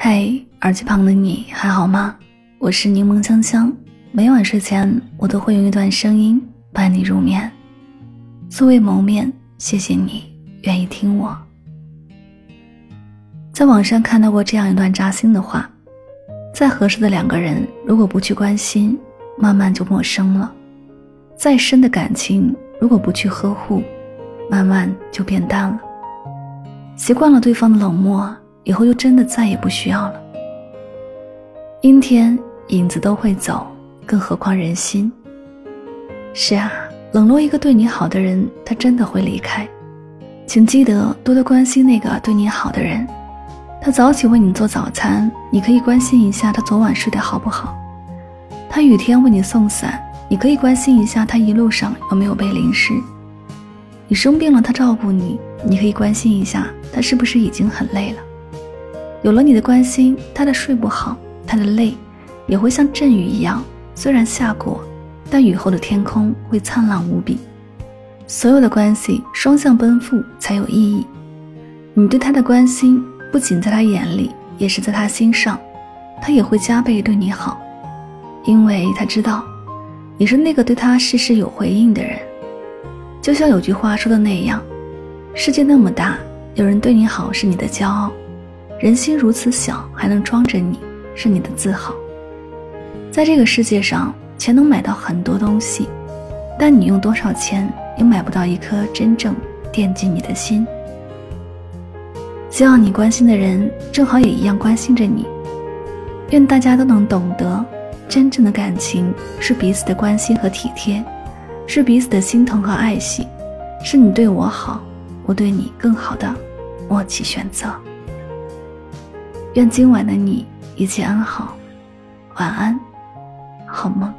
嘿，耳机旁的你还好吗？我是柠檬香香，每晚睡前我都会用一段声音伴你入眠。素未谋面，谢谢你愿意听我。在网上看到过这样一段扎心的话：再合适的两个人，如果不去关心，慢慢就陌生了；再深的感情，如果不去呵护，慢慢就变淡了。习惯了对方的冷漠，以后就真的再也不需要了。阴天影子都会走，更何况人心。是啊，冷落一个对你好的人，他真的会离开。请记得多多关心那个对你好的人。他早起为你做早餐，你可以关心一下他昨晚睡得好不好。他雨天为你送伞，你可以关心一下他一路上有没有被淋湿。你生病了，他照顾你。你可以关心一下他是不是已经很累了。有了你的关心，他的睡不好，他的累，也会像阵雨一样，虽然下过，但雨后的天空会灿烂无比。所有的关系双向奔赴才有意义。你对他的关心，不仅在他眼里，也是在他心上，他也会加倍对你好，因为他知道，你是那个对他事事有回应的人。就像有句话说的那样。世界那么大，有人对你好是你的骄傲；人心如此小，还能装着你是你的自豪。在这个世界上，钱能买到很多东西，但你用多少钱也买不到一颗真正惦记你的心。希望你关心的人正好也一样关心着你。愿大家都能懂得，真正的感情是彼此的关心和体贴，是彼此的心疼和爱惜，是你对我好。我对你更好的默契选择。愿今晚的你一切安好，晚安，好梦。